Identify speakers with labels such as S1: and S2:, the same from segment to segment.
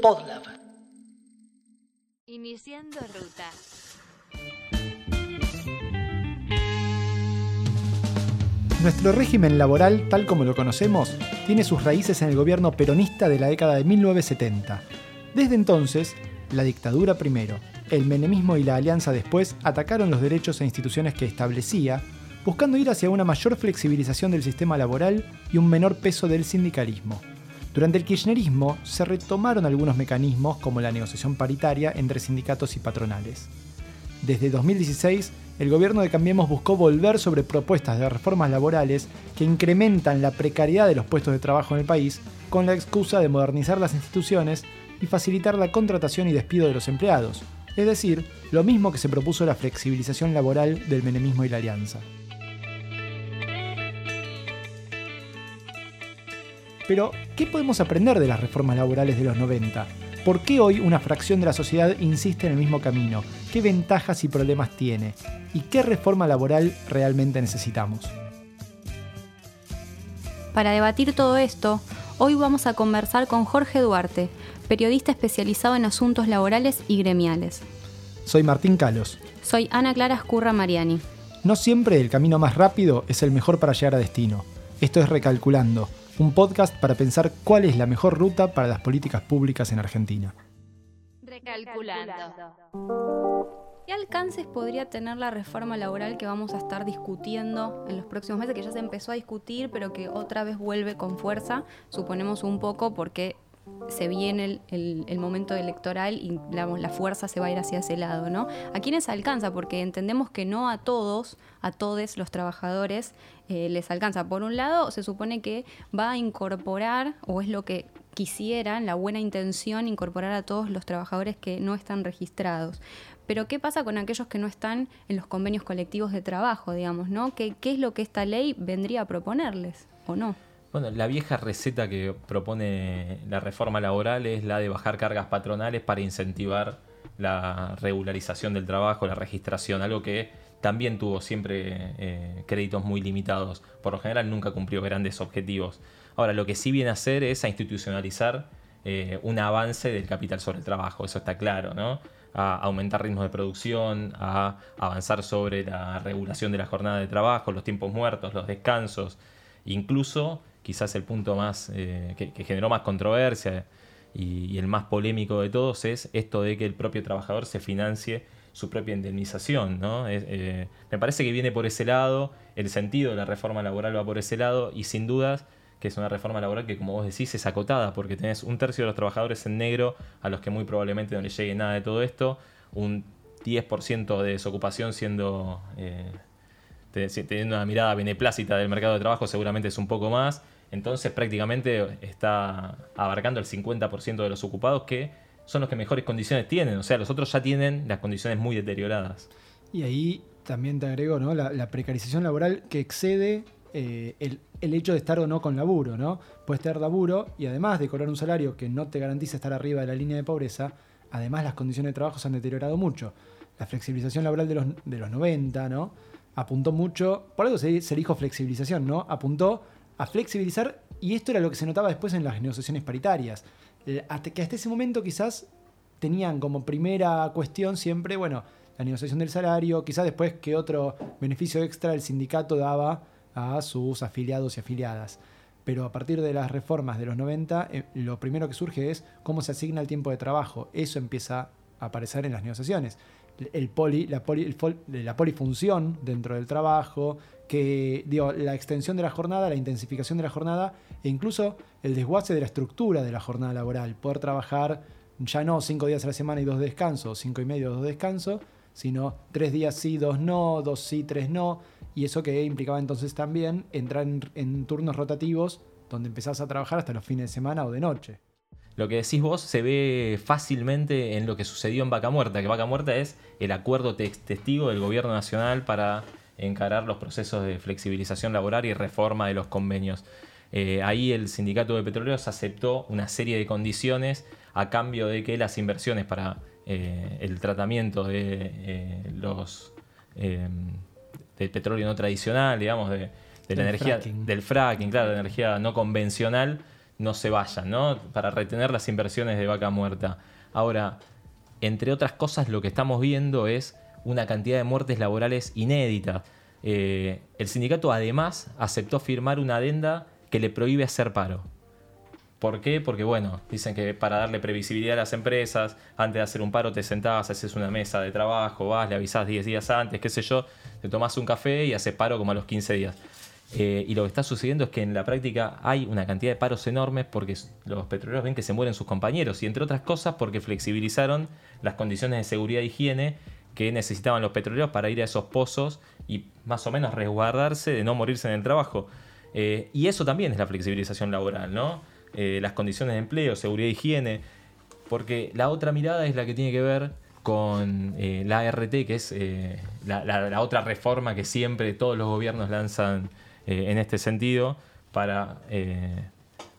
S1: Podlab.
S2: Iniciando ruta.
S3: Nuestro régimen laboral, tal como lo conocemos, tiene sus raíces en el gobierno peronista de la década de 1970. Desde entonces, la dictadura primero, el menemismo y la alianza después atacaron los derechos e instituciones que establecía, buscando ir hacia una mayor flexibilización del sistema laboral y un menor peso del sindicalismo. Durante el kirchnerismo se retomaron algunos mecanismos como la negociación paritaria entre sindicatos y patronales. Desde 2016, el gobierno de Cambiemos buscó volver sobre propuestas de reformas laborales que incrementan la precariedad de los puestos de trabajo en el país con la excusa de modernizar las instituciones y facilitar la contratación y despido de los empleados, es decir, lo mismo que se propuso la flexibilización laboral del menemismo y la alianza. Pero, ¿qué podemos aprender de las reformas laborales de los 90? ¿Por qué hoy una fracción de la sociedad insiste en el mismo camino? ¿Qué ventajas y problemas tiene? ¿Y qué reforma laboral realmente necesitamos?
S4: Para debatir todo esto, hoy vamos a conversar con Jorge Duarte, periodista especializado en asuntos laborales y gremiales.
S3: Soy Martín Calos.
S4: Soy Ana Clara Escurra Mariani.
S3: No siempre el camino más rápido es el mejor para llegar a destino. Esto es Recalculando, un podcast para pensar cuál es la mejor ruta para las políticas públicas en Argentina.
S2: Recalculando.
S4: ¿Qué alcances podría tener la reforma laboral que vamos a estar discutiendo en los próximos meses? Que ya se empezó a discutir, pero que otra vez vuelve con fuerza, suponemos un poco, porque se viene el, momento electoral y la fuerza se va a ir hacia ese lado, ¿no? ¿A quiénes alcanza? Porque entendemos que no a todos, a todos los trabajadores eh, les alcanza. Por un lado, se supone que va a incorporar, o es lo que quisieran, la buena intención, incorporar a todos los trabajadores que no están registrados. Pero ¿qué pasa con aquellos que no están en los convenios colectivos de trabajo, digamos, ¿no? ¿Qué, qué es lo que esta ley vendría a proponerles o no?
S5: Bueno, la vieja receta que propone la reforma laboral es la de bajar cargas patronales para incentivar la regularización del trabajo, la registración, algo que también tuvo siempre eh, créditos muy limitados. Por lo general nunca cumplió grandes objetivos. Ahora, lo que sí viene a hacer es a institucionalizar eh, un avance del capital sobre el trabajo, eso está claro, ¿no? A aumentar ritmos de producción, a avanzar sobre la regulación de la jornada de trabajo, los tiempos muertos, los descansos, incluso quizás el punto más eh, que, generó más controversia y, el más polémico de todos es esto de que el propio trabajador se financie su propia indemnización. ¿no? Eh, me parece que viene por ese lado, el sentido de la reforma laboral va por ese lado y sin dudas que es una reforma laboral que como vos decís es acotada porque tenés un tercio de los trabajadores en negro a los que muy probablemente no les llegue nada de todo esto, un 10% de desocupación siendo... Eh, teniendo una mirada beneplácita del mercado de trabajo seguramente es un poco más entonces prácticamente está abarcando el 50% de los ocupados que son los que mejores condiciones tienen. O sea, los otros ya tienen las condiciones muy deterioradas.
S3: Y ahí también te agrego ¿no? la, precarización laboral que excede eh, el, hecho de estar o no con laburo. ¿no? Puedes tener laburo y además de cobrar un salario que no te garantiza estar arriba de la línea de pobreza, además las condiciones de trabajo se han deteriorado mucho. La flexibilización laboral de los, de los 90 ¿no? apuntó mucho, por algo se, se dijo flexibilización, ¿no? apuntó a flexibilizar, y esto era lo que se notaba después en las negociaciones paritarias, hasta que hasta ese momento quizás tenían como primera cuestión siempre, bueno, la negociación del salario, quizás después que otro beneficio extra el sindicato daba a sus afiliados y afiliadas. Pero a partir de las reformas de los 90, eh, lo primero que surge es cómo se asigna el tiempo de trabajo. Eso empieza a aparecer en las negociaciones. El poli, la, la polifunción dentro del trabajo, que digo, la extensión de la jornada, la intensificación de la jornada e incluso el desguace de la estructura de la jornada laboral. Poder trabajar ya no cinco días a la semana y dos descansos, cinco y medio, dos descansos, sino tres días sí, dos no, dos sí, tres no. Y eso que implicaba entonces también entrar en, turnos rotativos donde empezás a trabajar hasta los fines de semana o de noche.
S5: Lo que decís vos se ve fácilmente en lo que sucedió en Vaca Muerta, que Vaca Muerta es el acuerdo testigo del gobierno nacional para encarar los procesos de flexibilización laboral y reforma de los convenios. Eh, ahí el sindicato de petroleros aceptó una serie de condiciones a cambio de que las inversiones para eh, el tratamiento de eh, los del petróleo no tradicional, digamos, de, la energía del fracking, claro, de energía no convencional, no se vayan, ¿no? Para retener las inversiones de vaca muerta. Ahora, entre otras cosas, lo que estamos viendo es una cantidad de muertes laborales inéditas. Eh, el sindicato además aceptó firmar una adenda que le prohíbe hacer paro. ¿Por qué? Porque bueno, dicen que para darle previsibilidad a las empresas, antes de hacer un paro te sentás, haces una mesa de trabajo, vas, le avisás 10 días antes, qué sé yo, te tomás un café y haces paro como a los 15 días. Eh, y lo que está sucediendo es que en la práctica hay una cantidad de paros enormes porque los petroleros ven que se mueren sus compañeros y entre otras cosas porque flexibilizaron las condiciones de seguridad e higiene que necesitaban los petroleros para ir a esos pozos y más o menos resguardarse de no morirse en el trabajo. Eh, y eso también es la flexibilización laboral, ¿no? Eh, las condiciones de empleo, seguridad e higiene, porque la otra mirada es la que tiene que ver con la ART, que es la, otra reforma que siempre todos los gobiernos lanzan eh, en este sentido para eh,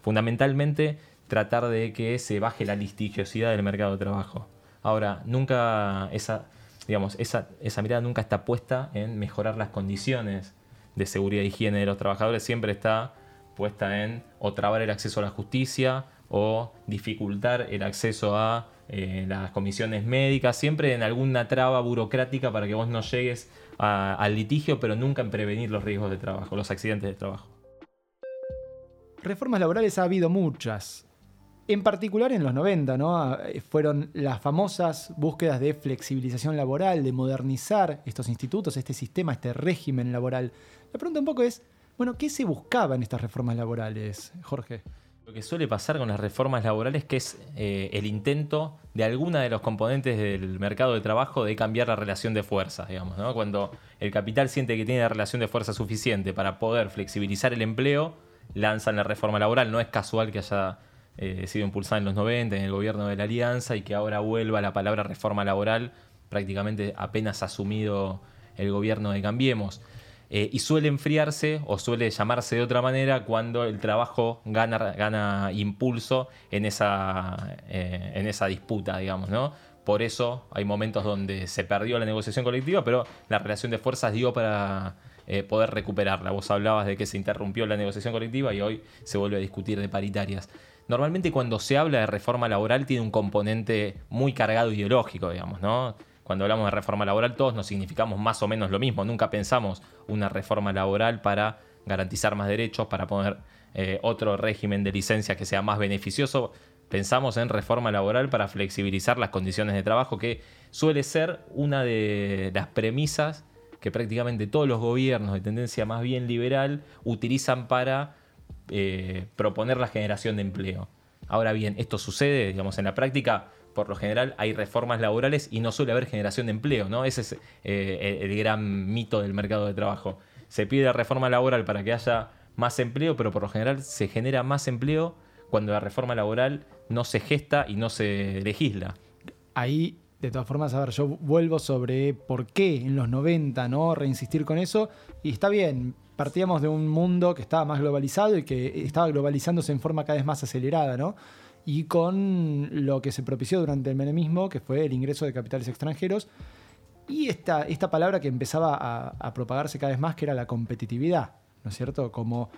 S5: fundamentalmente tratar de que se baje la litigiosidad del mercado de trabajo. Ahora, nunca esa, digamos, esa, esa mirada nunca está puesta en mejorar las condiciones de seguridad e higiene de los trabajadores, siempre está puesta en o trabar el acceso a la justicia o dificultar el acceso a eh, las comisiones médicas, siempre en alguna traba burocrática para que vos no llegues al litigio, pero nunca en prevenir los riesgos de trabajo, los accidentes de trabajo.
S3: Reformas laborales ha habido muchas. En particular en los 90, ¿no? Ah, fueron las famosas búsquedas de flexibilización laboral, de modernizar estos institutos, este sistema, este régimen laboral. La pregunta un poco es, bueno, ¿qué se buscaba en estas reformas laborales, Jorge?
S5: Lo que suele pasar con las reformas laborales que es eh, el intento de alguna de los componentes del mercado de trabajo de cambiar la relación de fuerzas, digamos, ¿no? Cuando el capital siente que tiene la relación de fuerza suficiente para poder flexibilizar el empleo, lanzan la reforma laboral. No es casual que haya eh, sido impulsada en los 90 en el gobierno de la Alianza y que ahora vuelva la palabra reforma laboral prácticamente apenas asumido el gobierno de Cambiemos. Eh, y suele enfriarse o suele llamarse de otra manera cuando el trabajo gana, gana impulso en esa, eh, en esa disputa, digamos, ¿no? Por eso hay momentos donde se perdió la negociación colectiva, pero la relación de fuerzas dio para eh, poder recuperarla. Vos hablabas de que se interrumpió la negociación colectiva y hoy se vuelve a discutir de paritarias. Normalmente cuando se habla de reforma laboral tiene un componente muy cargado ideológico, digamos, ¿no? cuando hablamos de reforma laboral todos nos significamos más o menos lo mismo. Nunca pensamos una reforma laboral para garantizar más derechos, para poner eh, otro régimen de licencia que sea más beneficioso. Pensamos en reforma laboral para flexibilizar las condiciones de trabajo, que suele ser una de las premisas que prácticamente todos los gobiernos de tendencia más bien liberal utilizan para eh, proponer la generación de empleo. Ahora bien, esto sucede, digamos, en la práctica por lo general hay reformas laborales y no suele haber generación de empleo, ¿no? Ese es eh, el gran mito del mercado de trabajo. Se pide reforma laboral para que haya más empleo, pero por lo general se genera más empleo cuando la reforma laboral no se gesta y no se legisla.
S3: Ahí, de todas formas, a ver, yo vuelvo sobre por qué en los 90, ¿no? Reinsistir con eso. Y está bien, partíamos de un mundo que estaba más globalizado y que estaba globalizándose en forma cada vez más acelerada, ¿no? y con lo que se propició durante el menemismo, que fue el ingreso de capitales extranjeros, y esta, esta palabra que empezaba a, propagarse cada vez más, que era la competitividad, ¿no es cierto? Como,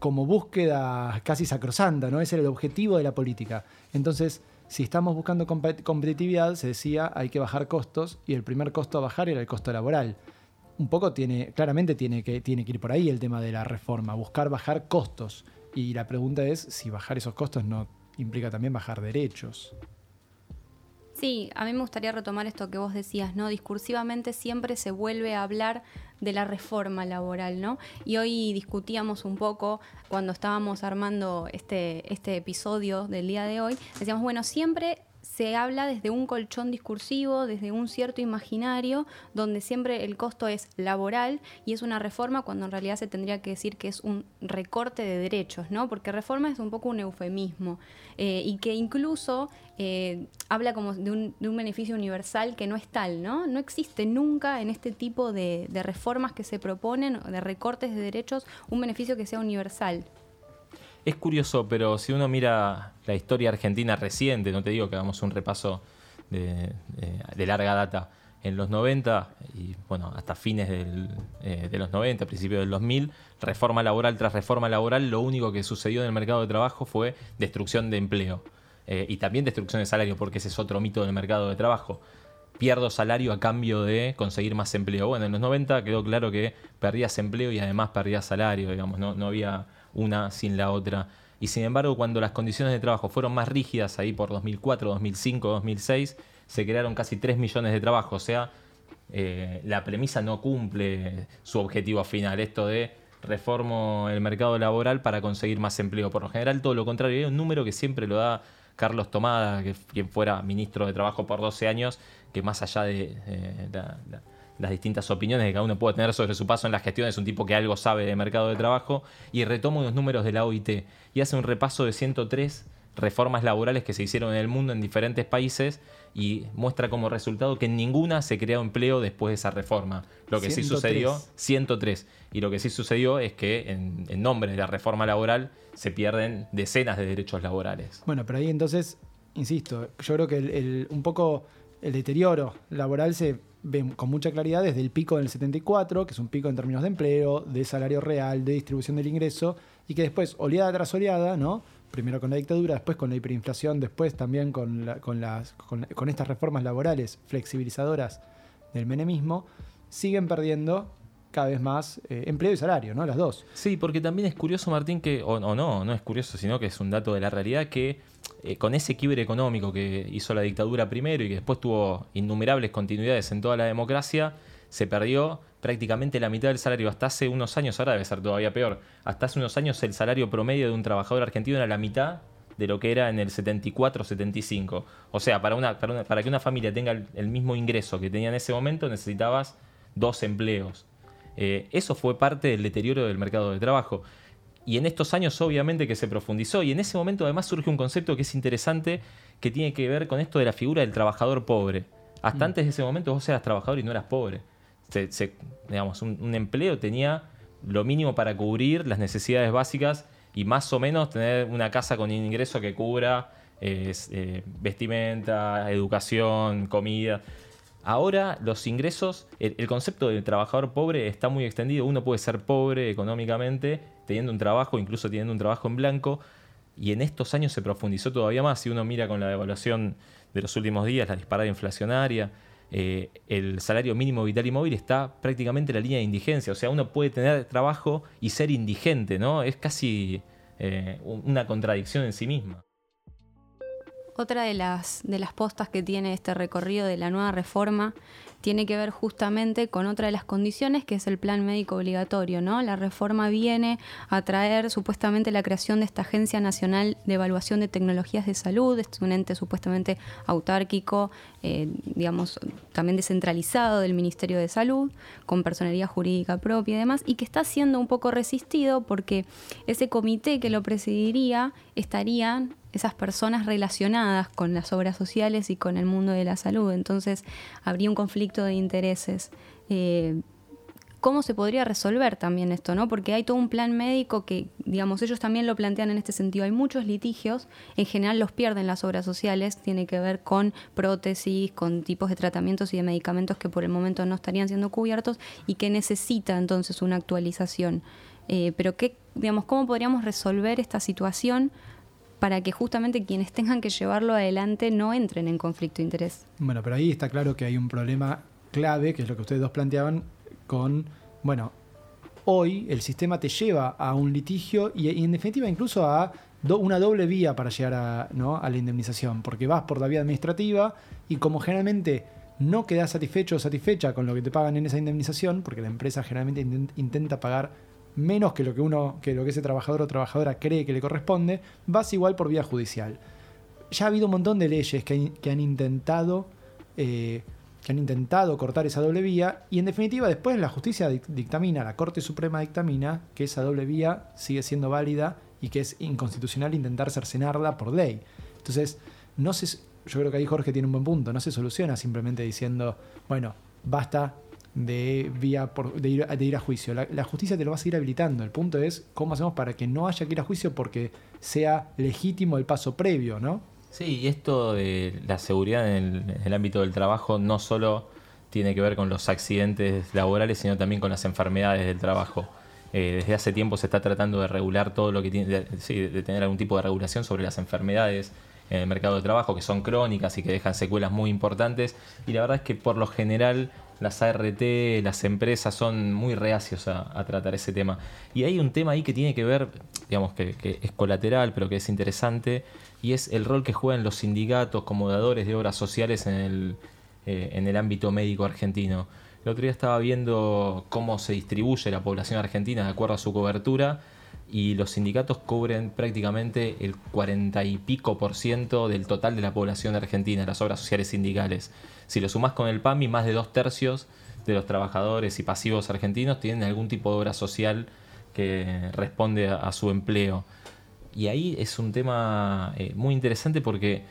S3: como búsqueda casi sacrosanta, ¿no? Ese era el objetivo de la política. Entonces, si estamos buscando competitividad, se decía hay que bajar costos, y el primer costo a bajar era el costo laboral. Un poco tiene, claramente tiene que, tiene que ir por ahí el tema de la reforma, buscar bajar costos. Y la pregunta es si bajar esos costos no implica también bajar derechos.
S4: Sí, a mí me gustaría retomar esto que vos decías, ¿no? Discursivamente siempre se vuelve a hablar de la reforma laboral, ¿no? Y hoy discutíamos un poco cuando estábamos armando este, este episodio del día de hoy, decíamos, bueno, siempre se habla desde un colchón discursivo, desde un cierto imaginario, donde siempre el costo es laboral y es una reforma cuando en realidad se tendría que decir que es un recorte de derechos, ¿no? Porque reforma es un poco un eufemismo eh, y que incluso eh, habla como de un, beneficio universal que no es tal, ¿no? No existe nunca en este tipo de, de reformas que se proponen, de recortes de derechos, un beneficio que sea universal.
S5: Es curioso, pero si uno mira la historia argentina reciente, no te digo que hagamos un repaso de, larga data, en los 90 y bueno, hasta fines eh, de los 90, principios del 2000, reforma laboral tras reforma laboral, lo único que sucedió en el mercado de trabajo fue destrucción de empleo eh, y también destrucción de salario, porque ese es otro mito del mercado de trabajo. Pierdo salario a cambio de conseguir más empleo. Bueno, en los 90 quedó claro que perdías empleo y además perdías salario, digamos, no, no había una sin la otra. Y sin embargo, cuando las condiciones de trabajo fueron más rígidas, ahí por 2004, 2005, 2006, se crearon casi 3 millones de trabajos. O sea, eh, la premisa no cumple su objetivo final, esto de reformo el mercado laboral para conseguir más empleo. Por lo general, todo lo contrario, hay un número que siempre lo da Carlos Tomada, que quien fuera ministro de Trabajo por 12 años, que más allá de eh, las distintas opiniones que cada uno puede tener sobre su paso en la gestión, es un tipo que algo sabe de mercado de trabajo, y retoma unos números de la OIT y hace un repaso de 103 reformas laborales que se hicieron en el mundo en diferentes países y muestra como resultado que en ninguna se creó empleo después de esa reforma. Lo que sí
S3: 103.
S5: sucedió, 103. Y lo que sí sucedió es que en, en nombre de la reforma laboral se pierden decenas de derechos laborales.
S3: Bueno, pero ahí entonces, insisto, yo creo que el- el- un poco el deterioro laboral se con mucha claridad desde el pico del 74, que es un pico en términos de empleo, de salario real, de distribución del ingreso, y que después, oleada tras oleada, ¿no? Primero con la dictadura, después con la hiperinflación, después también con, con las, con, estas reformas laborales flexibilizadoras del menemismo, siguen perdiendo cada vez más eh, empleo y salario, ¿no? Las dos.
S5: Sí, porque también es curioso, Martín, que, o no, no es curioso, sino que es un dato de la realidad, que eh, con ese quiebre económico que hizo la dictadura primero y que después tuvo innumerables continuidades en toda la democracia, se perdió prácticamente la mitad del salario. Hasta hace unos años, ahora debe ser todavía peor, hasta hace unos años el salario promedio de un trabajador argentino era la mitad de lo que era en el 74-75. O sea, para, que una familia tenga el, el mismo ingreso que tenía en ese momento necesitabas dos empleos. Eh, eso fue parte del deterioro del mercado de trabajo. Y en estos años obviamente que se profundizó. Y en ese momento además surge un concepto que es interesante que tiene que ver con esto de la figura del trabajador pobre. Hasta antes de ese momento vos eras trabajador y no eras pobre. Se- se- digamos, un, un empleo tenía lo mínimo para cubrir las necesidades básicas y más o menos tener una casa con ingreso que cubra eh, eh, vestimenta, educación, comida. Ahora los ingresos, el, concepto del trabajador pobre está muy extendido. Uno puede ser pobre económicamente teniendo un trabajo, incluso teniendo un trabajo en blanco. Y en estos años se profundizó todavía más. Si uno mira con la devaluación de los últimos días, la disparada inflacionaria, eh, el salario mínimo vital y móvil está prácticamente en la línea de indigencia. O sea, uno puede tener trabajo y ser indigente, ¿no? Es casi eh, un- una contradicción en sí misma.
S4: Otra de las, de las postas que tiene este recorrido de la nueva reforma tiene que ver justamente con otra de las condiciones que es el plan médico obligatorio, ¿no? La reforma viene a traer supuestamente la creación de esta Agencia Nacional de Evaluación de Tecnologías de Salud, es un ente supuestamente autárquico, eh, digamos, también descentralizado del Ministerio de Salud, con personería jurídica propia y demás, y que está siendo un poco resistido porque ese comité que lo presidiría estarían esas personas relacionadas con las obras sociales y con el mundo de la salud. Entonces habría un conflicto de intereses. Eh, ¿Cómo se podría resolver también esto? ¿no? Porque hay todo un plan médico que, digamos, ellos también lo plantean en este sentido. Hay muchos litigios, en general los pierden las obras sociales, tiene que ver con prótesis, con tipos de tratamientos y de medicamentos que por el momento no estarían siendo cubiertos y que necesita entonces una actualización. Eh, pero ¿qué, digamos, ¿cómo podríamos resolver esta situación para que justamente quienes tengan que llevarlo adelante no entren en conflicto de interés?
S3: Bueno, pero ahí está claro que hay un problema clave, que es lo que ustedes dos planteaban, con, bueno, hoy el sistema te lleva a un litigio y, en definitiva incluso a do- una doble vía para llegar a, ¿no? a la indemnización, porque vas por la vía administrativa y como generalmente no quedas satisfecho o satisfecha con lo que te pagan en esa indemnización, porque la empresa generalmente inten- intenta pagar menos que lo que uno, que lo que ese trabajador o trabajadora cree que le corresponde, vas igual por vía judicial. Ya ha habido un montón de leyes que, han- intentado eh, que han intentado cortar esa doble vía y en definitiva después la justicia dic- dictamina, la Corte Suprema dictamina que esa doble vía sigue siendo válida y que es inconstitucional intentar cercenarla por ley. Entonces, no se, yo creo que ahí Jorge tiene un buen punto, no se soluciona simplemente diciendo, bueno, basta de, vía por- de, ir, a- juicio. La, justicia te lo va a seguir habilitando. El punto es cómo hacemos para que no haya que ir a juicio porque sea legítimo el paso previo, ¿no?
S5: Sí, y esto de la seguridad en el, ámbito del trabajo no solo tiene que ver con los accidentes laborales, sino también con las enfermedades del trabajo. Eh, desde hace tiempo se está tratando de regular todo lo que tiene, de tener algún tipo de regulación sobre las enfermedades en el mercado de trabajo que son crónicas y que dejan secuelas muy importantes. Y la verdad es que por lo general las ART, las empresas son muy reacios a, tratar ese tema. Y hay un tema ahí que tiene que ver, digamos que, es colateral, pero que es interesante, y es el rol que juegan los sindicatos como dadores de obras sociales en el, eh, en el ámbito médico argentino. El otro día estaba viendo cómo se distribuye la población argentina de acuerdo a su cobertura y los sindicatos cubren prácticamente el 40 y pico por ciento del total de la población argentina, las obras sociales sindicales. Si lo sumas con el PAMI, más de dos tercios de los trabajadores y pasivos argentinos tienen algún tipo de obra social que responde a, su empleo. Y ahí es un tema eh, muy interesante porque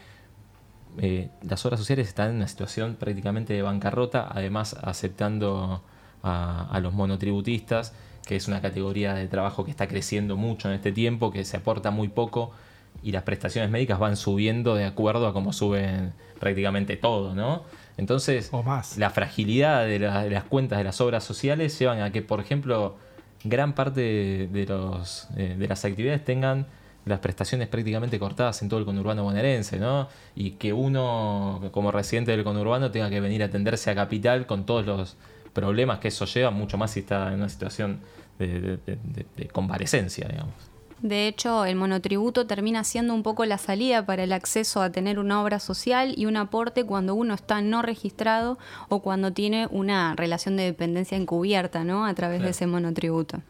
S5: eh, las obras sociales están en una situación prácticamente de bancarrota, además aceptando a los monotributistas que es una categoría de trabajo que está creciendo mucho en este tiempo, que se aporta muy poco y las prestaciones médicas van subiendo de acuerdo a cómo suben prácticamente todo, ¿no? Entonces, la fragilidad de, las cuentas de las obras sociales llevan a que, por ejemplo, gran parte de, los, eh, de las actividades tengan las prestaciones prácticamente cortadas en todo el conurbano bonaerense, ¿no? Y que uno, como residente del conurbano, tenga que venir a atenderse a Capital con todos los problemas que eso lleva, mucho más si está en una situación de, comparecencia, digamos.
S4: De hecho, el monotributo termina siendo un poco la salida para el acceso a tener una obra social y un aporte cuando uno está no registrado o cuando tiene una relación de dependencia encubierta, ¿no? A través de ese monotributo.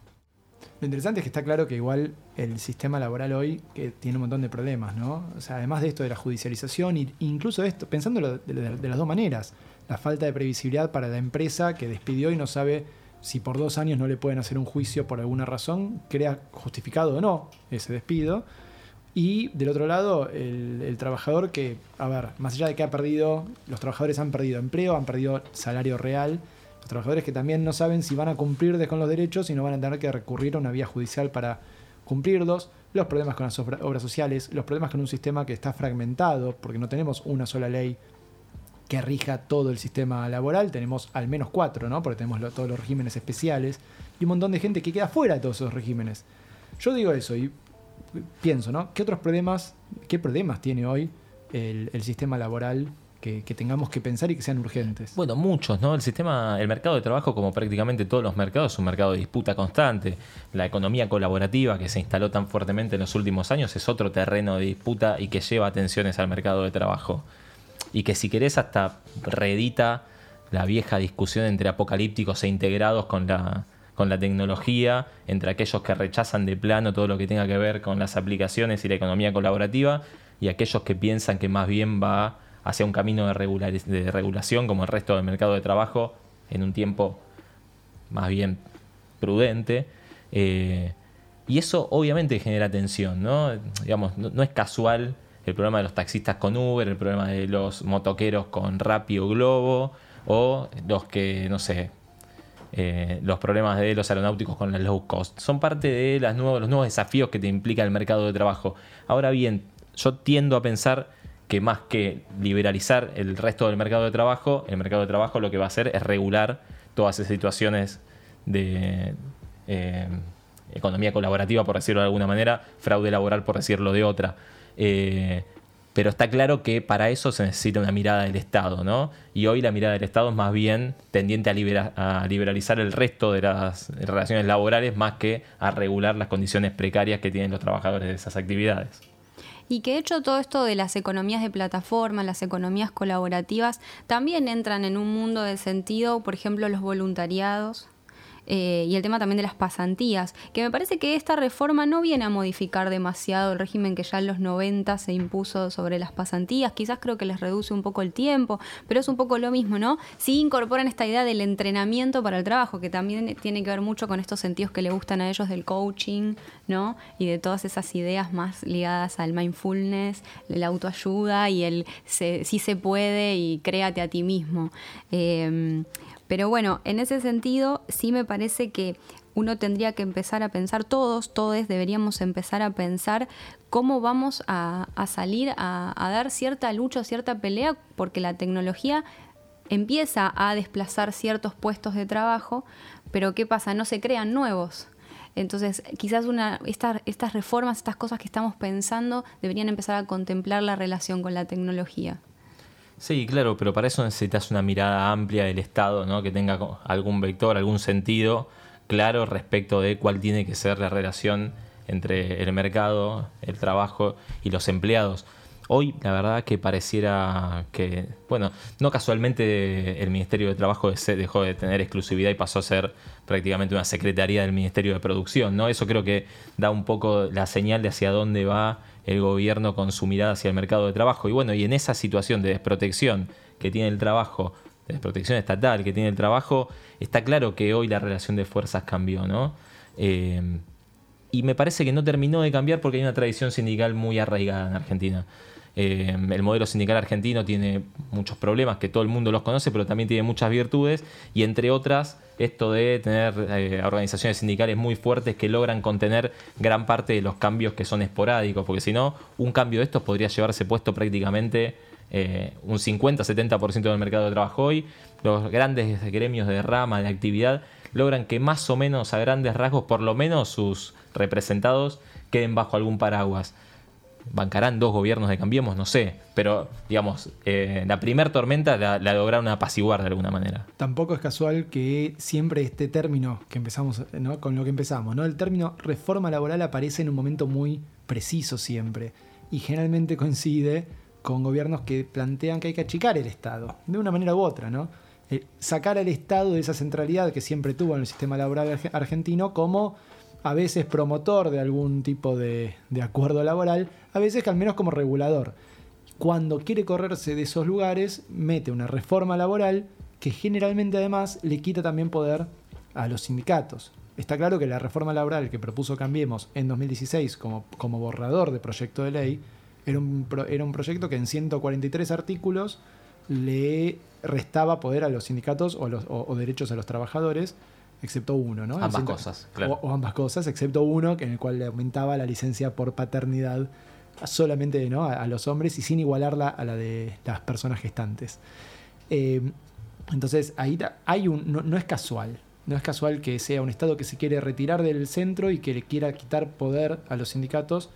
S3: Lo interesante es que está claro que igual el sistema laboral hoy que tiene un montón de problemas, ¿no? O sea, además de esto de la judicialización, e incluso esto, pensándolo de las dos maneras, la falta de previsibilidad para la empresa que despidió y no sabe si por dos años no le pueden hacer un juicio por alguna razón, crea justificado o no ese despido. Y del otro lado, el, trabajador que, a ver, más allá de que ha perdido, los trabajadores han perdido empleo, han perdido salario real, los trabajadores que también no saben si van a cumplir con los derechos y no van a tener que recurrir a una vía judicial para cumplirlos, los problemas con las obras sociales, los problemas con un sistema que está fragmentado, porque no tenemos una sola ley que rija todo el sistema laboral. Tenemos al menos cuatro, ¿no? Porque tenemos todos los regímenes especiales y un montón de gente que queda fuera de todos esos regímenes. Yo digo eso y pienso, ¿no? ¿Qué otros problemas, qué problemas tiene hoy el, sistema laboral que, tengamos que pensar y que sean urgentes.
S5: Bueno, muchos, ¿no? El sistema, el mercado de trabajo, como prácticamente todos los mercados, es un mercado de disputa constante. La economía colaborativa que se instaló tan fuertemente en los últimos años es otro terreno de disputa y que lleva atenciones al mercado de trabajo y que si querés hasta reedita la vieja discusión entre apocalípticos e integrados con la, con la tecnología, entre aquellos que rechazan de plano todo lo que tenga que ver con las aplicaciones y la economía colaborativa, y aquellos que piensan que más bien va hacia un camino de, regulación como el resto del mercado de trabajo en un tiempo más bien prudente. Eh, y eso obviamente genera tensión, ¿no? Digamos, no es casual el problema de los taxistas con Uber, el problema de los motoqueros con Rappi o Globo, o los que, no sé, eh, los problemas de los aeronáuticos con la low cost. Son parte de las los nuevos desafíos que te implica el mercado de trabajo. Ahora bien, yo tiendo a pensar que más que liberalizar el resto del mercado de trabajo, el mercado de trabajo lo que va a hacer es regular todas esas situaciones de eh, economía colaborativa, por decirlo de alguna manera, fraude laboral, por decirlo de otra. Eh, pero está claro que para eso se necesita una mirada del Estado, ¿no? Y hoy la mirada del Estado es más bien tendiente a, liberalizar el resto de las relaciones laborales más que a regular las condiciones precarias que tienen los trabajadores de esas actividades.
S4: Y que de hecho todo esto de las economías de plataforma, las economías colaborativas, también entran en un mundo de sentido, por ejemplo, los voluntariados, eh, y el tema también de las pasantías, que me parece que esta reforma no viene a modificar demasiado el régimen que ya en los 90 se impuso sobre las pasantías, quizás creo que les reduce un poco el tiempo, pero es un poco lo mismo, ¿no? Sí incorporan esta idea del entrenamiento para el trabajo, que también tiene que ver mucho con estos sentidos que le gustan a ellos del coaching, ¿no? Y de todas esas ideas más ligadas al mindfulness, la autoayuda y el sí se puede y créate a ti mismo. Eh, pero bueno, en ese sentido sí me parece que uno tendría que empezar a pensar, todos, todos deberíamos empezar a pensar cómo vamos a, salir a, dar cierta lucha, cierta pelea, porque la tecnología empieza a desplazar ciertos puestos de trabajo, pero ¿qué pasa? No se crean nuevos. Entonces, quizás una, estas, estas reformas, estas cosas que estamos pensando, deberían empezar a contemplar la relación con la tecnología.
S5: Sí, claro, pero para eso necesitas una mirada amplia del Estado, ¿no? que tenga algún vector, algún sentido claro respecto de cuál tiene que ser la relación entre el mercado, el trabajo y los empleados. Hoy la verdad que pareciera que, bueno, no casualmente el Ministerio de Trabajo dejó de tener exclusividad y pasó a ser prácticamente una secretaría del Ministerio de Producción, ¿no? Eso creo que da un poco la señal de hacia dónde va el gobierno con su mirada hacia el mercado de trabajo. Y bueno, y en esa situación de desprotección que tiene el trabajo, de desprotección estatal que tiene el trabajo, está claro que hoy la relación de fuerzas cambió, ¿no? Eh, y me parece que no terminó de cambiar porque hay una tradición sindical muy arraigada en Argentina. Eh, el modelo sindical argentino tiene muchos problemas que todo el mundo los conoce, pero también tiene muchas virtudes y entre otras esto de tener eh, organizaciones sindicales muy fuertes que logran contener gran parte de los cambios que son esporádicos, porque si no, un cambio de estos podría llevarse puesto prácticamente eh, un 50-70% del mercado de trabajo hoy. Los grandes gremios de rama, de actividad, logran que más o menos a grandes rasgos, por lo menos sus representados, queden bajo algún paraguas bancarán dos gobiernos de Cambiemos, no sé, pero digamos, eh, la primer tormenta la, lograron apaciguar de alguna manera.
S3: Tampoco es casual que siempre este término que empezamos, ¿no? con lo que empezamos, ¿no? el término reforma laboral aparece en un momento muy preciso siempre y generalmente coincide con gobiernos que plantean que hay que achicar el Estado, de una manera u otra, ¿no? Eh, sacar al Estado de esa centralidad que siempre tuvo en el sistema laboral argentino como a veces promotor de algún tipo de, acuerdo laboral, a veces que al menos como regulador. Cuando quiere correrse de esos lugares, mete una reforma laboral que generalmente además le quita también poder a los sindicatos. Está claro que la reforma laboral que propuso Cambiemos en 2016 como, como borrador de proyecto de ley era un, era un proyecto que en 143 artículos le restaba poder a los sindicatos o, los, o derechos a los trabajadores excepto uno, ¿no?
S5: Ambas cosas,
S3: claro. O, ambas cosas, excepto uno, en el cual le aumentaba la licencia por paternidad solamente ¿no? a, los hombres y sin igualarla a la de las personas gestantes. Eh, entonces, ahí hay un, no, es casual. No es casual que sea un Estado que se quiere retirar del centro y que le quiera quitar poder a los sindicatos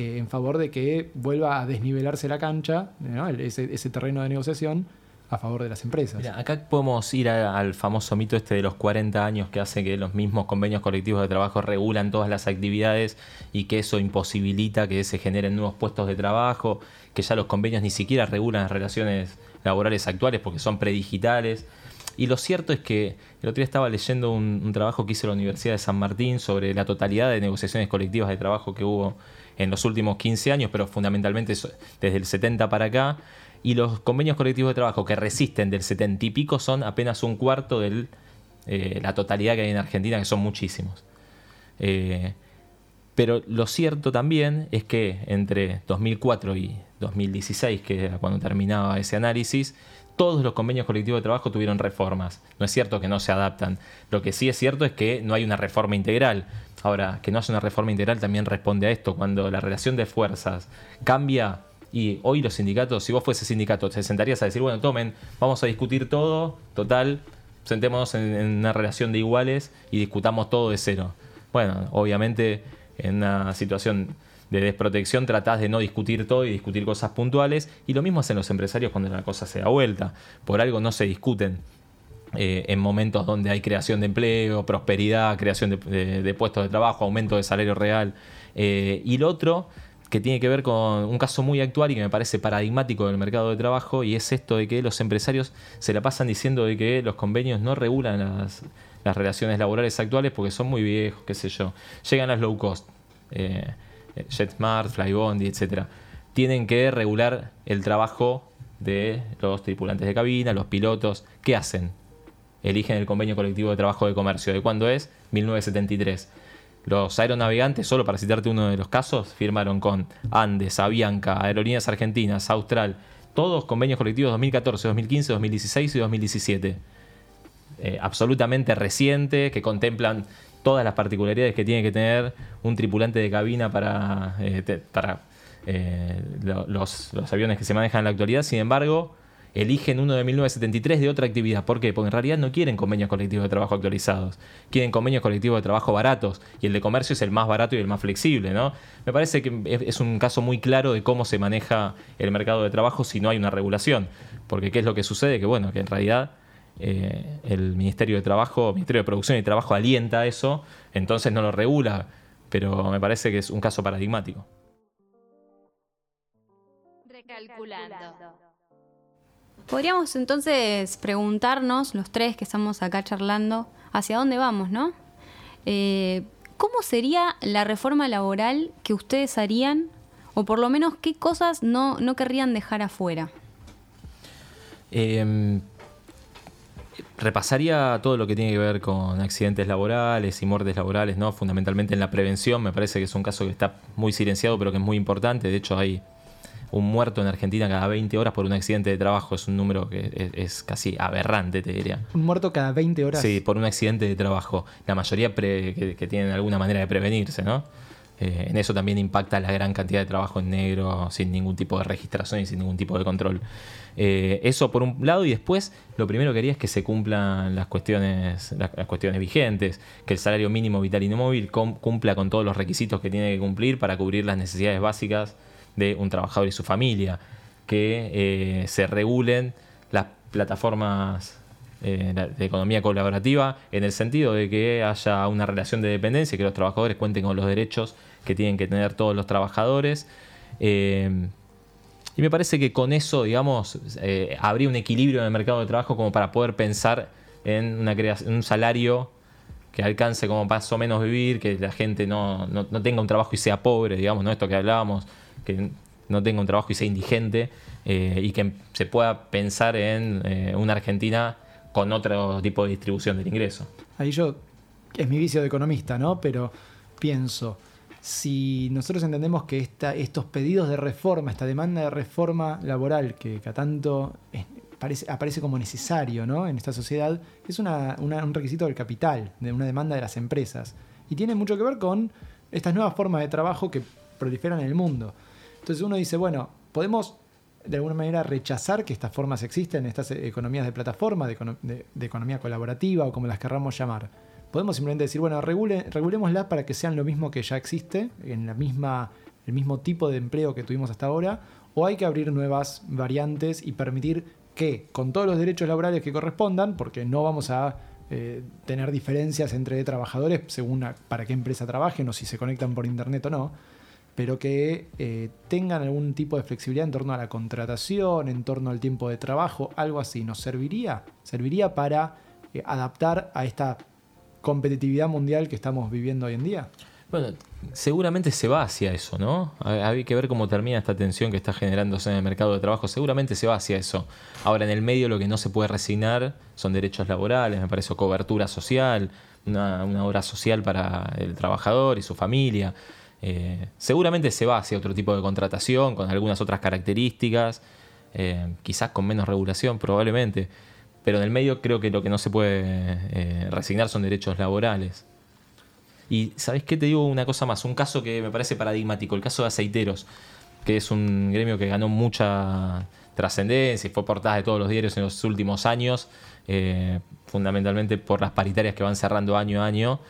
S3: en favor de que vuelva a desnivelarse la cancha, ese, terreno de negociación, a favor de las empresas.
S5: acá podemos ir al famoso mito este de los 40 años que hace que los mismos convenios colectivos de trabajo regulan todas las actividades y que eso imposibilita que se generen nuevos puestos de trabajo, que ya los convenios ni siquiera regulan las relaciones laborales actuales porque son predigitales. Y lo cierto es que el otro día estaba leyendo un trabajo que hizo la Universidad de San Martín sobre la totalidad de negociaciones colectivas de trabajo que hubo en los últimos 15 años, pero fundamentalmente desde el 70 para acá y los convenios colectivos de trabajo que resisten del setenta y pico son apenas un cuarto de eh, la totalidad que hay en Argentina, que son muchísimos. Eh, pero lo cierto también es que entre 2004 y 2016, que era cuando terminaba ese análisis, todos los convenios colectivos de trabajo tuvieron reformas. No es cierto que no se adaptan. Lo que sí es cierto es que no hay una reforma integral. Ahora, que no haya una reforma integral también responde a esto. Cuando la relación de fuerzas cambia, y hoy los sindicatos, si vos fuese sindicato, te sentarías a decir, bueno, tomen, vamos a discutir todo, total, sentémonos en, una relación de iguales y discutamos todo de cero. Bueno, obviamente en una situación de desprotección tratás de no discutir todo y discutir cosas puntuales. Y lo mismo hacen los empresarios cuando la cosa se da vuelta. Por algo no se discuten eh, en momentos donde hay creación de empleo, prosperidad, creación de, puestos de trabajo, aumento de salario real. Eh, y lo otro que tiene que ver con un caso muy actual y que me parece paradigmático del mercado de trabajo y es esto de que los empresarios se la pasan diciendo de que los convenios no regulan las, relaciones laborales actuales porque son muy viejos, qué sé yo. Llegan las low cost, eh, JetSmart, Flybondi, etc. Tienen que regular el trabajo de los tripulantes de cabina, los pilotos. ¿Qué hacen? Eligen el convenio colectivo de trabajo de comercio. ¿De cuándo es? 1973 los aeronavegantes, solo para citarte uno de los casos, firmaron con Andes, Avianca, Aerolíneas Argentinas, Austral, todos convenios colectivos 2014, 2015, 2016 y 2017. Eh, absolutamente reciente, que contemplan todas las particularidades que tiene que tener un tripulante de cabina para, eh, para eh, los, los aviones que se manejan en la actualidad. Sin embargo, eligen uno de 1973 de otra actividad. ¿Por qué? Porque en realidad no quieren convenios colectivos de trabajo actualizados. Quieren convenios colectivos de trabajo baratos. Y el de comercio es el más barato y el más flexible, ¿no? Me parece que es un caso muy claro de cómo se maneja el mercado de trabajo si no hay una regulación. Porque ¿qué es lo que sucede? Que bueno, que en realidad eh, el Ministerio de Trabajo, Ministerio de Producción y Trabajo alienta eso, entonces no lo regula. Pero me parece que es un caso paradigmático.
S2: Recalculando.
S4: Podríamos entonces preguntarnos, los tres que estamos acá charlando, hacia dónde vamos, ¿no? Eh, ¿Cómo sería la reforma laboral que ustedes harían? O por lo menos, ¿qué cosas no, no querrían dejar afuera?
S5: Eh, repasaría todo lo que tiene que ver con accidentes laborales y muertes laborales, ¿no? Fundamentalmente en la prevención, me parece que es un caso que está muy silenciado, pero que es muy importante. De hecho, hay un muerto en Argentina cada 20 horas por un accidente de trabajo. Es un número que es, casi aberrante, te diría.
S3: ¿Un muerto cada 20 horas?
S5: Sí, por un accidente de trabajo. La mayoría que, que, tienen alguna manera de prevenirse, ¿no? Eh, en eso también impacta la gran cantidad de trabajo en negro, sin ningún tipo de registración y sin ningún tipo de control. Eh, eso por un lado, y después lo primero que haría es que se cumplan las cuestiones, las, cuestiones vigentes, que el salario mínimo vital y no móvil cumpla con todos los requisitos que tiene que cumplir para cubrir las necesidades básicas de un trabajador y su familia, que eh, se regulen las plataformas de economía colaborativa en el sentido de que haya una relación de dependencia, que los trabajadores cuenten con los derechos que tienen que tener todos los trabajadores. Eh, y me parece que con eso, digamos, eh, habría un equilibrio en el mercado de trabajo como para poder pensar en una creación, un salario que alcance como más o menos vivir, que la gente no, tenga un trabajo y sea pobre, digamos, ¿no? Esto que hablábamos, que no tenga un trabajo y sea indigente, eh, y que se pueda pensar en una Argentina con otro tipo de distribución del ingreso.
S3: Ahí yo, es mi vicio de economista, ¿no? Pero pienso, si nosotros entendemos que esta, estos pedidos de reforma, esta demanda de reforma laboral que, a tanto parece, aparece como necesario ¿no? en esta sociedad, es un requisito del capital, de una demanda de las empresas. Y tiene mucho que ver con estas nuevas formas de trabajo que proliferan en el mundo. Entonces uno dice, bueno, podemos de alguna manera rechazar que estas formas existen, estas economías de plataforma, de economía colaborativa o como las querramos llamar. Podemos simplemente decir, bueno, regulémoslas para que sean lo mismo que ya existe, en la misma, el mismo tipo de empleo que tuvimos hasta ahora, o hay que abrir nuevas variantes y permitir que, con todos los derechos laborales que correspondan, porque no vamos a eh, tener diferencias entre trabajadores según para qué empresa trabajen o si se conectan por internet o no, pero que eh, tengan algún tipo de flexibilidad en torno a la contratación, en torno al tiempo de trabajo, algo así, ¿nos serviría? ¿Serviría para eh, adaptar a esta competitividad mundial que estamos viviendo hoy en día?
S5: Bueno, seguramente se va hacia eso, ¿no? Hay que ver cómo termina esta tensión que está generándose en el mercado de trabajo. Seguramente se va hacia eso. Ahora, en el medio lo que no se puede resignar son derechos laborales, me parece cobertura social, una, obra social para el trabajador y su familia. Eh, seguramente se va hacia otro tipo de contratación, con algunas otras características, eh, quizás con menos regulación probablemente pero en el medio creo que lo que no se puede eh, resignar son derechos laborales. Y ¿sabes qué? Te digo una cosa más, un caso que me parece paradigmático, el caso de aceiteros, que es un gremio que ganó mucha trascendencia y fue portada de todos los diarios en los últimos años, fundamentalmente por las paritarias que van cerrando año a año.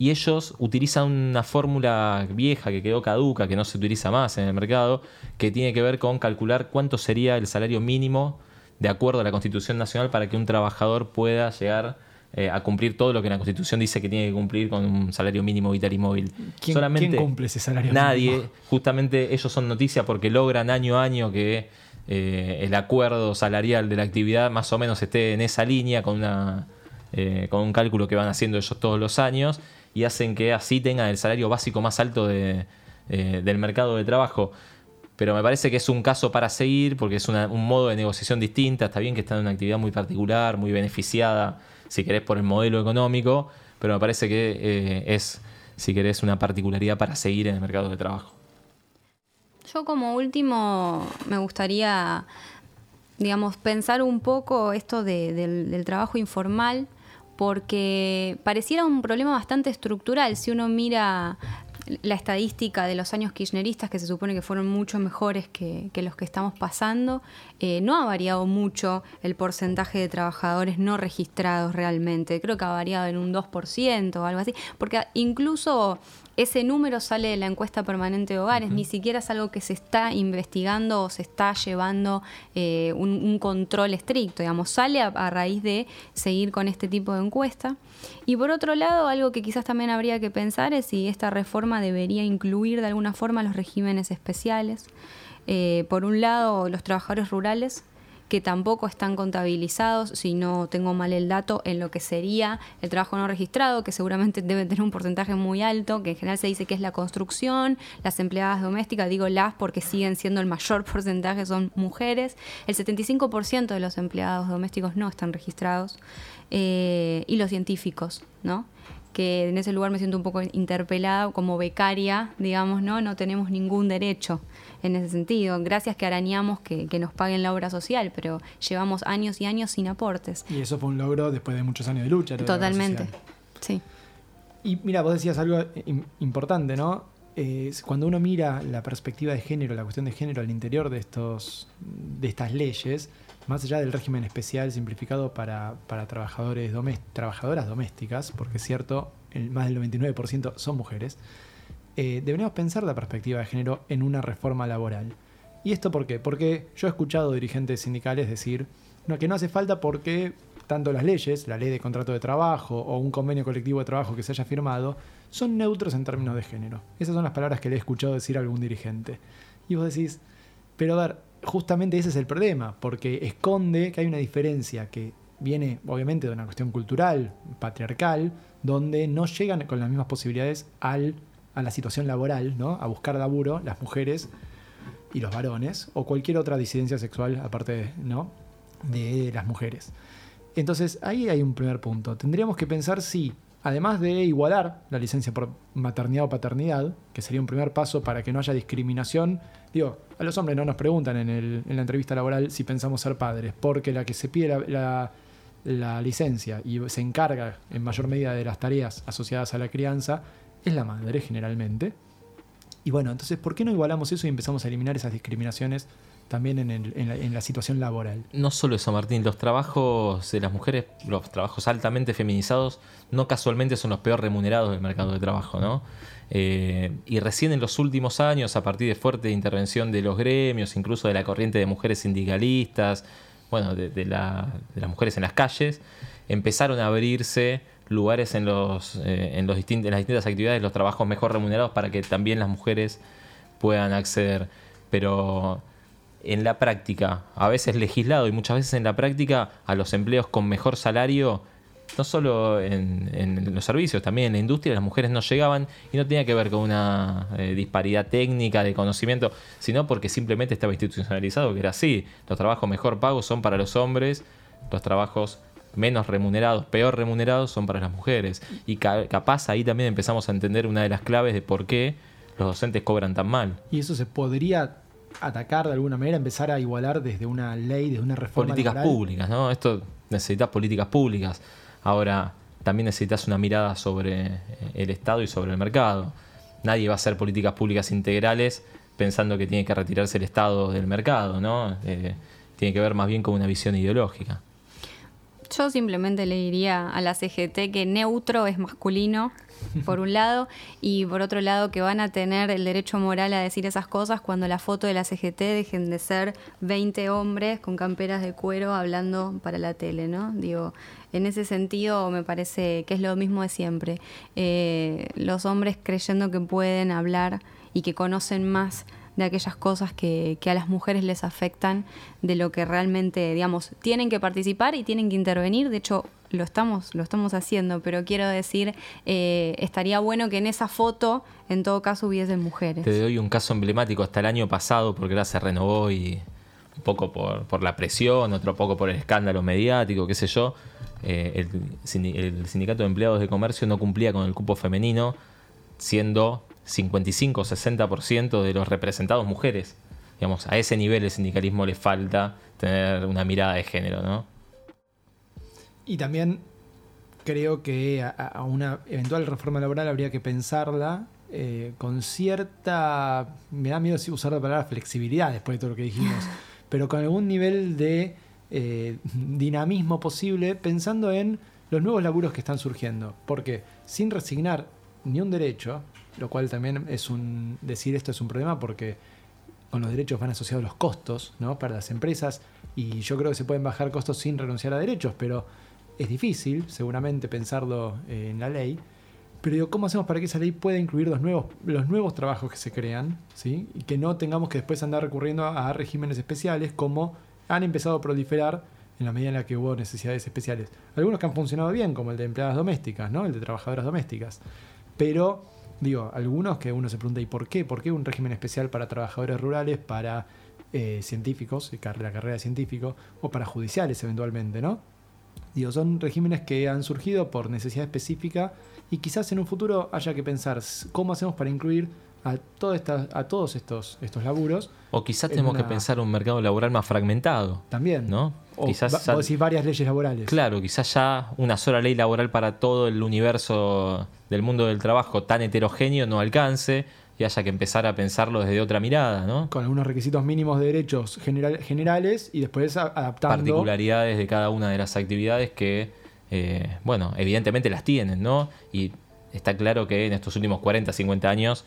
S5: Y ellos utilizan una fórmula vieja que quedó caduca, que no se utiliza más en el mercado, que tiene que ver con calcular cuánto sería el salario mínimo de acuerdo a la Constitución Nacional para que un trabajador pueda llegar eh, a cumplir todo lo que la Constitución dice que tiene que cumplir con un salario mínimo vital y móvil.
S3: ¿Quién, Solamente cumple ese salario
S5: Nadie. Justamente ellos son noticia porque logran año a año que eh, el acuerdo salarial de la actividad más o menos esté en esa línea con, una, eh, con un cálculo que van haciendo ellos todos los años y hacen que así tengan el salario básico más alto de, del mercado de trabajo pero me parece que es un caso para seguir porque es un modo de negociación distinta. Está bien que está en una actividad muy particular, muy beneficiada, si querés, por el modelo económico, pero me parece que eh, es, si querés, una particularidad para seguir en el mercado de trabajo.
S4: Yo como último me gustaría, digamos, pensar un poco esto del trabajo informal porque pareciera un problema bastante estructural. Si uno mira la estadística de los años kirchneristas, que se supone que fueron mucho mejores que, los que estamos pasando, eh, no ha variado mucho el porcentaje de trabajadores no registrados realmente. Creo que ha variado en un 2% o algo así, porque incluso ese número sale de la encuesta permanente de hogares, ni siquiera es algo que se está investigando o se está llevando eh, un, control estricto, digamos, sale a, raíz de seguir con este tipo de encuesta. Y por otro lado, algo que quizás también habría que pensar es si esta reforma debería incluir de alguna forma los regímenes especiales. Eh, por un lado, los trabajadores rurales que tampoco están contabilizados, si no tengo mal el dato, en lo que sería el trabajo no registrado, que seguramente debe tener un porcentaje muy alto, que en general se dice que es la construcción, las empleadas domésticas, digo las porque siguen siendo el mayor porcentaje, son mujeres, el 75% de los empleados domésticos no están registrados, eh, y los científicos, ¿no? que en ese lugar me siento un poco interpelada como becaria, digamos, ¿no? No tenemos ningún derecho en ese sentido. Gracias que arañamos que, nos paguen la obra social, pero llevamos años y años sin aportes.
S3: Y eso fue un logro después de muchos años de lucha.
S4: Totalmente, sí.
S3: Y mira, vos decías algo importante, ¿no? cuando uno mira la perspectiva de género, la cuestión de género al interior de, estos, de estas leyes, más allá del régimen especial simplificado para, trabajadores trabajadoras domésticas, porque es cierto, el, más del 99% son mujeres, eh, deberíamos pensar la perspectiva de género en una reforma laboral. ¿Y esto por qué? Porque yo he escuchado dirigentes sindicales decir que no hace falta porque tanto las leyes, la ley de contrato de trabajo o un convenio colectivo de trabajo que se haya firmado, son neutros en términos de género. Esas son las palabras que le he escuchado decir a algún dirigente. Y vos decís, pero a ver, justamente ese es el problema, porque esconde que hay una diferencia que viene obviamente de una cuestión cultural, patriarcal, donde no llegan con las mismas posibilidades al a la situación laboral, ¿no? a buscar laburo, las mujeres y los varones, o cualquier otra disidencia sexual aparte ¿no? de las mujeres. Entonces ahí hay un primer punto. Tendríamos que pensar si, además de igualar la licencia por maternidad o paternidad, que sería un primer paso para que no haya discriminación, digo, a los hombres no nos preguntan en, la entrevista laboral si pensamos ser padres, porque la que se pide la, la licencia y se encarga en mayor medida de las tareas asociadas a la crianza es la madre generalmente. Y bueno, entonces, ¿por qué no igualamos eso y empezamos a eliminar esas discriminaciones también en, la, situación laboral?
S5: No solo eso, Martín, los trabajos de las mujeres, los trabajos altamente feminizados, no casualmente son los peor remunerados del mercado de trabajo, ¿no? Eh, y recién en los últimos años, a partir de fuerte intervención de los gremios, incluso de la corriente de mujeres sindicalistas, bueno, de, de las mujeres en las calles, empezaron a abrirse lugares en, los, eh, en, los las distintas actividades, los trabajos mejor remunerados para que también las mujeres puedan acceder. Pero en la práctica, a veces legislado y muchas veces en la práctica, a los empleos con mejor salario, no solo en, los servicios, también en la industria, las mujeres no llegaban y no tenía que ver con una eh, disparidad técnica de conocimiento, sino porque simplemente estaba institucionalizado, que era así. Los trabajos mejor pagos son para los hombres, los trabajos menos remunerados, peor remunerados son para las mujeres. Y capaz ahí también empezamos a entender una de las claves de por qué los docentes cobran tan mal.
S3: Y eso se podría atacar de alguna manera, empezar a igualar desde una ley, desde una reforma.
S5: Políticas públicas, ¿no? Esto necesitas políticas públicas. Ahora, también necesitas una mirada sobre eh, el Estado y sobre el mercado. Nadie va a hacer políticas públicas integrales pensando que tiene que retirarse el Estado del mercado, ¿no? Eh, tiene que ver más bien con una visión ideológica.
S4: Yo simplemente le diría a la CGT que neutro es masculino, por un lado, y por otro lado que van a tener el derecho moral a decir esas cosas cuando la foto de la CGT dejen de ser 20 hombres con camperas de cuero hablando para la tele, ¿no? Digo, en ese sentido me parece que es lo mismo de siempre. Eh, los hombres creyendo que pueden hablar y que conocen más de aquellas cosas que, a las mujeres les afectan, de lo que realmente, digamos, tienen que participar y tienen que intervenir. De hecho, lo estamos, lo estamos haciendo, pero quiero decir, eh, estaría bueno que en esa foto, en todo caso, hubiesen mujeres.
S5: Te doy un caso emblemático hasta el año pasado, porque ahora se renovó y un poco por, la presión, otro poco por el escándalo mediático, qué sé yo. Eh, el sindicato de empleados de comercio no cumplía con el cupo femenino, siendo 55-60% de los representados mujeres. Digamos, a ese nivel el sindicalismo le falta tener una mirada de género, ¿no?
S3: Y también creo que a, una eventual reforma laboral habría que pensarla eh, con cierta, me da miedo usar la palabra flexibilidad después de todo lo que dijimos, pero con algún nivel de eh, dinamismo posible pensando en los nuevos laburos que están surgiendo. Porque sin resignar ni un derecho, lo cual también es un, decir esto es un problema porque con los derechos van asociados los costos ¿no? para las empresas y yo creo que se pueden bajar costos sin renunciar a derechos, pero es difícil seguramente pensarlo eh, en la ley. Pero digo, ¿cómo hacemos para que esa ley pueda incluir los nuevos, los nuevos trabajos que se crean? ¿sí? Y que no tengamos que después andar recurriendo a regímenes especiales como han empezado a proliferar en la medida en la que hubo necesidades especiales. Algunos que han funcionado bien, como el de empleadas domésticas, ¿no? el de trabajadoras domésticas. Pero, digo, algunos que uno se pregunta, ¿y por qué? ¿Por qué un régimen especial para trabajadores rurales, para eh, científicos, la carrera de científico, o para judiciales eventualmente, ¿no? Digo, son regímenes que han surgido por necesidad específica y quizás en un futuro haya que pensar cómo hacemos para incluir a, a todos estos, estos laburos.
S5: O quizás tenemos que pensar un mercado laboral más fragmentado.
S3: También.
S5: ¿No?
S3: O quizás varias leyes laborales.
S5: Claro, quizás ya una sola ley laboral para todo el universo del mundo del trabajo tan heterogéneo no alcance y haya que empezar a pensarlo desde otra mirada, ¿no?
S3: Con algunos requisitos mínimos de derechos generales y después adaptando...
S5: Particularidades de cada una de las actividades que, eh, bueno, evidentemente las tienen, ¿no? Y está claro que en estos últimos 40, 50 años